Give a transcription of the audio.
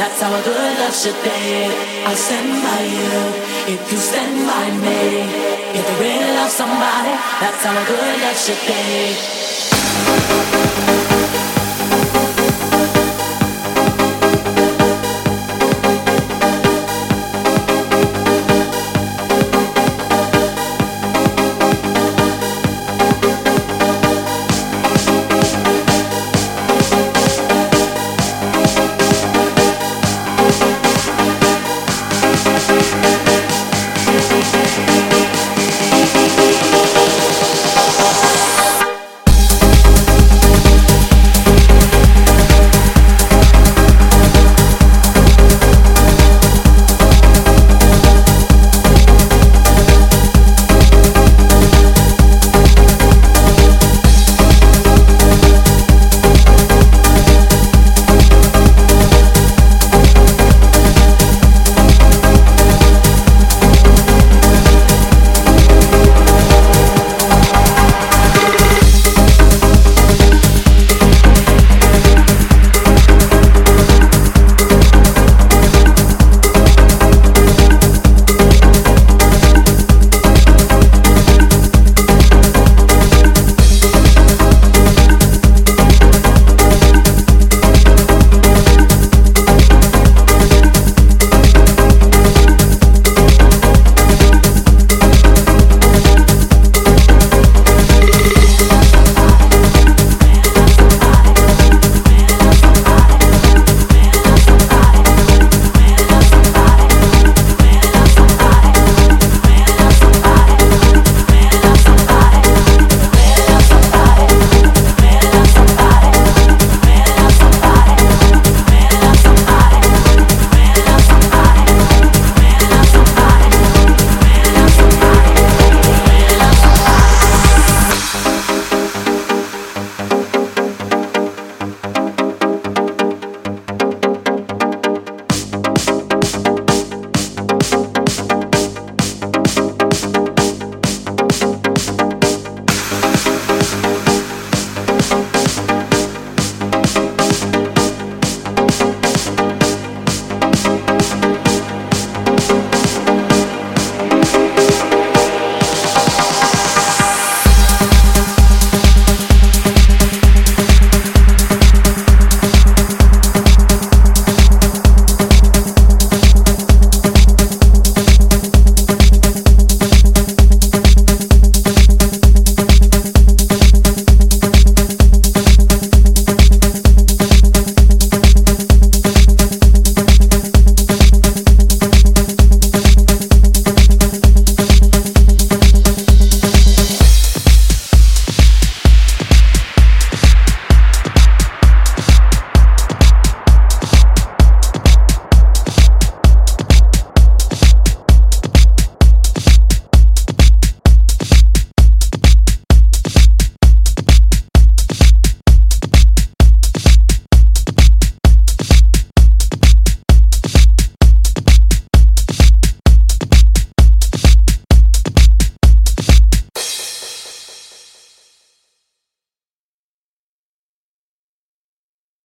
that's how a good love should be. I'll stand by you, if you stand by me. If you really love somebody, that's how a good love should be.